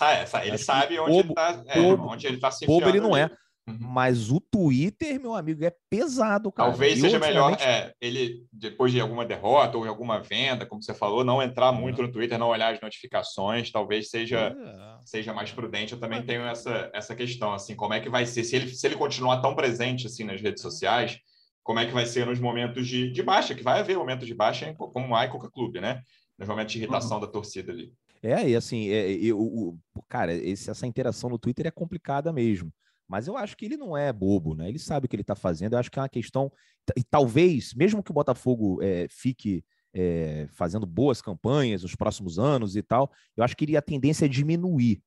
Ele sabe onde, ele tá, é, onde ele está se enfiando. ele não é. Uhum. Mas o Twitter, meu amigo, é pesado, cara. Talvez seja melhor é, ele, depois de alguma derrota ou alguma venda, como você falou, não entrar muito no Twitter, não olhar as notificações, talvez seja, é. seja mais prudente. Eu também tenho essa, essa questão, assim, como é que vai ser? Se ele, se ele continuar tão presente assim nas redes sociais, como é que vai ser nos momentos de, de baixa, que vai haver momentos de baixa, como há em qualquer clube, né? Nos momentos de irritação uhum. da torcida ali. É, e assim, é, eu, o, cara, esse, essa interação no Twitter é complicada mesmo. Mas eu acho que ele não é bobo, né? Ele sabe o que ele está fazendo. Eu acho que é uma questão. E talvez, mesmo que o Botafogo é, fique é, fazendo boas campanhas nos próximos anos e tal, eu acho que a tendência é diminuir.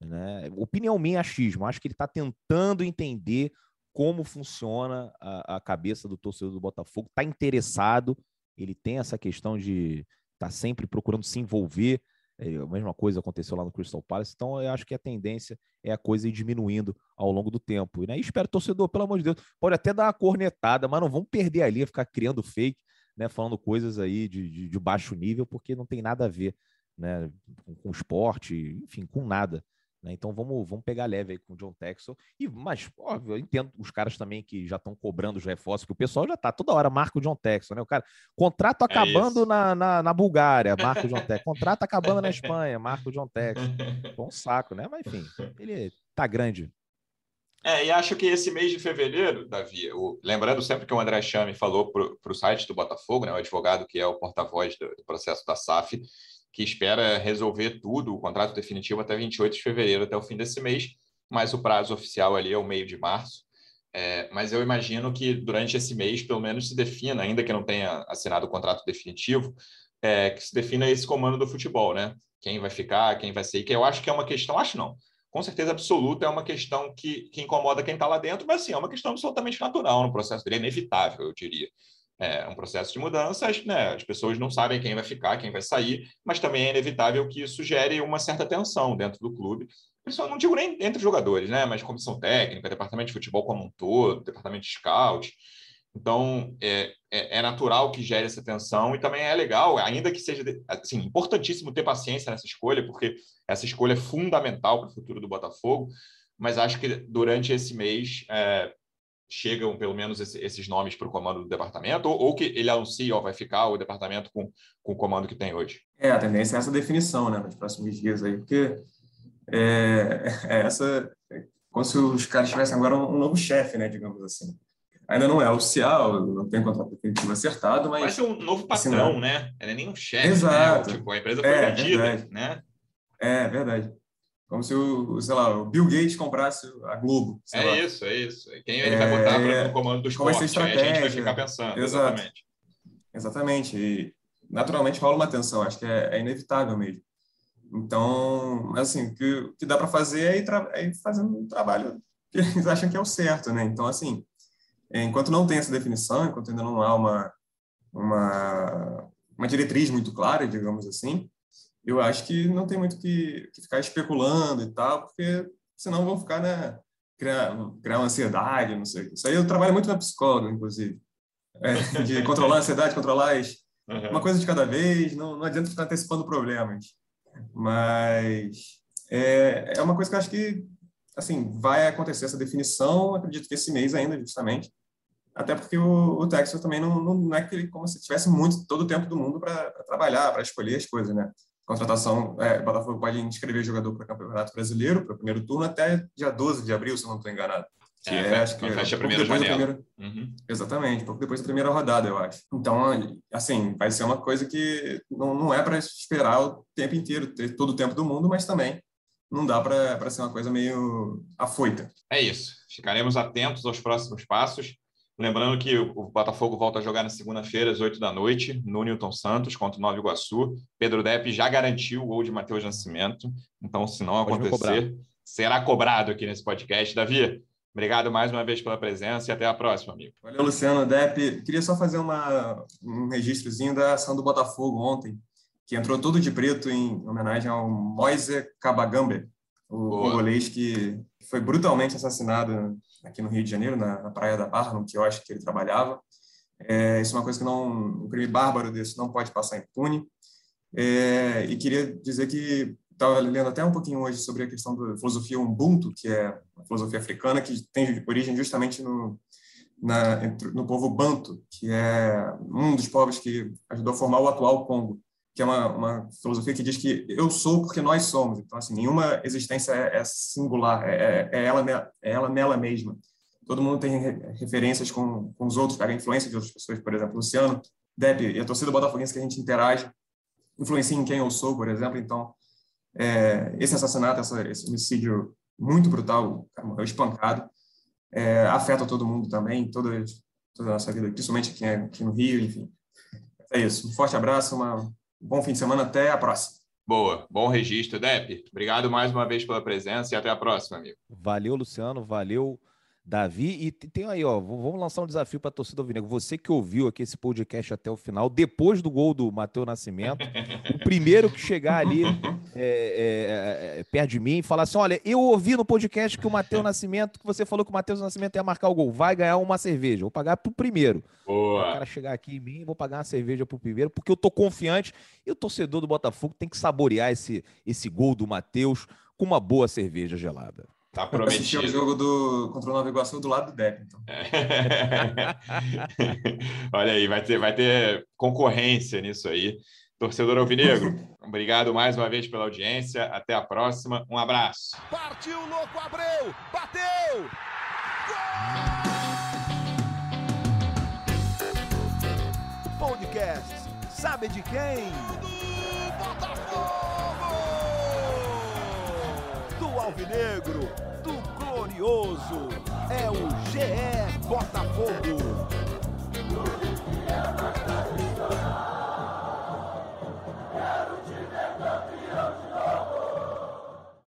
Né? Opinião minha, achismo. Acho que ele está tentando entender como funciona a, a, cabeça do torcedor do Botafogo, está interessado, ele tem essa questão de estar tá sempre procurando se envolver é, a mesma coisa aconteceu lá no Crystal Palace. Então, eu acho que a tendência é a coisa ir diminuindo ao longo do tempo. Né? E espero, torcedor, pelo amor de Deus, pode até dar uma cornetada, mas não vamos perder ali, ficar criando fake, né? falando coisas aí de, de, de baixo nível, porque não tem nada a ver né? com, com esporte, enfim, com nada. Né? Então vamos, vamos pegar leve aí com o John Texel. E, mas, óbvio, eu entendo os caras também que já estão cobrando os reforços, que o pessoal já está toda hora, marca o John Texel, né? O cara, contrato é acabando é na, na, na, Bulgária, marca o John Texel. Contrato acabando na Espanha, marca o John Texel. Bom saco, né? Mas enfim, ele tá grande. É, e acho que esse mês de fevereiro, Davi, o, lembrando sempre que o André Chame falou para o site do Botafogo, né, o advogado que é o porta-voz do, do processo da SAF, que espera resolver tudo, o contrato definitivo até 28 de fevereiro, até o fim desse mês, mas o prazo oficial ali é o meio de março. É, mas eu imagino que durante esse mês, pelo menos, se defina, ainda que não tenha assinado o contrato definitivo, é, que se defina esse comando do futebol, né? Quem vai ficar, quem vai sair, que eu acho que é uma questão, acho não, com certeza absoluta é uma questão que, que incomoda quem está lá dentro, mas assim, é uma questão absolutamente natural no processo dele, é inevitável, eu diria é um processo de mudança, né? as pessoas não sabem quem vai ficar, quem vai sair, mas também é inevitável que isso gere uma certa tensão dentro do clube. Pessoal, não digo nem entre jogadores, né? mas comissão técnica, departamento de futebol como um todo, departamento de scout. Então, é, é, é, natural que gere essa tensão e também é legal, ainda que seja assim, importantíssimo ter paciência nessa escolha, porque essa escolha é fundamental para o futuro do Botafogo, mas acho que durante esse mês é, chegam pelo menos esse, esses nomes para o comando do departamento, ou, ou, que ele anuncia, ó, vai ficar o departamento com, com o comando que tem hoje? É, a tendência é essa definição, né, nos próximos dias aí, porque é, é essa, como se os caras tivessem agora um, um novo chefe, né, digamos assim. Ainda não é oficial, não tem contrato definitivo acertado, mas... Vai ser um novo patrão, né? Ele é nem um chefe, Exato. Né? Tipo, a empresa foi é, vendida, verdade. né? É, verdade. Como se o, sei lá, o Bill Gates comprasse a Globo. É lá. isso, é isso. Quem ele vai botar é, no comando do esporte? Como a gente vai ficar pensando. Exato. Exatamente. Exatamente. E naturalmente rola uma tensão, acho que é, é inevitável mesmo. Então, assim, o que, que dá para fazer é ir, é ir fazendo um trabalho que eles acham que é o certo, né? Então, assim, enquanto não tem essa definição, enquanto ainda não há uma, uma, uma diretriz muito clara, digamos assim, eu acho que não tem muito que, que ficar especulando e tal, porque senão vão ficar, né, criar, criar uma ansiedade, não sei. Isso aí eu trabalho muito na psicóloga, inclusive, é, de controlar a ansiedade, controlar as, uhum. uma coisa de cada vez, não, não adianta ficar antecipando problemas. Mas é, é uma coisa que eu acho que, assim, vai acontecer essa definição, acredito que esse mês ainda, justamente, até porque o, o Texas também não, não, não é que ele, como se tivesse muito todo o tempo do mundo para trabalhar, para escolher as coisas, né? Contratação, é, o Botafogo pode inscrever jogador para o Campeonato Brasileiro, para o primeiro turno, até dia 12 de abril, se eu não estou enganado. Que é, é, acho que fecha a primeira janela. Primeira, uhum. Exatamente, pouco depois da primeira rodada, eu acho. Então, assim, vai ser uma coisa que não, não é para esperar o tempo inteiro, ter todo o tempo do mundo, mas também não dá para ser uma coisa meio afoita. É isso. Ficaremos atentos aos próximos passos. Lembrando que o Botafogo volta a jogar na segunda-feira, às 8 da noite, no Newton Santos, contra o Nova Iguaçu. Pedro Depp já garantiu o gol de Matheus Nascimento. Então, se não Pode acontecer, será cobrado aqui nesse podcast. Davi, obrigado mais uma vez pela presença e até a próxima, amigo. Valeu, Luciano. Depp, queria só fazer uma, um registrozinho da ação do Botafogo ontem, que entrou todo de preto em homenagem ao Moise Kabagambe, o congolês que foi brutalmente assassinado aqui no Rio de Janeiro, na, na Praia da Barra, no quiosque que ele trabalhava. É, isso é uma coisa que não, um crime bárbaro desse não pode passar impune. É, e queria dizer que estava lendo até um pouquinho hoje sobre a questão da filosofia Ubuntu, que é uma filosofia africana que tem origem justamente no, na, no povo Banto, que é um dos povos que ajudou a formar o atual Congo que é uma, uma, filosofia que diz que eu sou porque nós somos. Então, assim, nenhuma existência é, é singular, é, é, ela, é ela nela mesma. Todo mundo tem referências com, com os outros, pega influência de outras pessoas, por exemplo, Luciano, Depp e a torcida botafoguense que a gente interage, influencia em quem eu sou, por exemplo. Então, é, esse assassinato, essa, esse homicídio muito brutal, morreu espancado, é, afeta todo mundo também, toda, toda a nossa vida, principalmente aqui, aqui no Rio, enfim. É isso. Um forte abraço, uma Bom fim de semana, até a próxima. Boa, bom registro, Dep. Obrigado mais uma vez pela presença e até a próxima, amigo. Valeu, Luciano, valeu, Davi. E tem aí, ó, vamos lançar um desafio para a torcida alvinegra. Você que ouviu aqui esse podcast até o final, depois do gol do Matheus Nascimento, o primeiro que chegar ali é, é, é, perto de mim e falar assim: olha, eu ouvi no podcast que o Matheus Nascimento, que você falou que o Matheus Nascimento ia marcar o gol, vai ganhar uma cerveja. Vou pagar pro primeiro. Boa. O cara chegar aqui em mim, vou pagar uma cerveja pro primeiro, porque eu tô confiante e o torcedor do Botafogo tem que saborear esse, esse gol do Matheus com uma boa cerveja gelada. Tá prometido. o jogo do, contra o Nova Iguaçu do lado do Depp, então. Olha aí, vai ter, vai ter concorrência nisso aí. Torcedor Alvinegro, obrigado mais uma vez pela audiência. Até a próxima. Um abraço. Partiu, louco, Abreu! Bateu! Gol! Podcast. Sabe de quem? Do Botafogo! Do Alvinegro, Glorioso. É o GE Botafogo.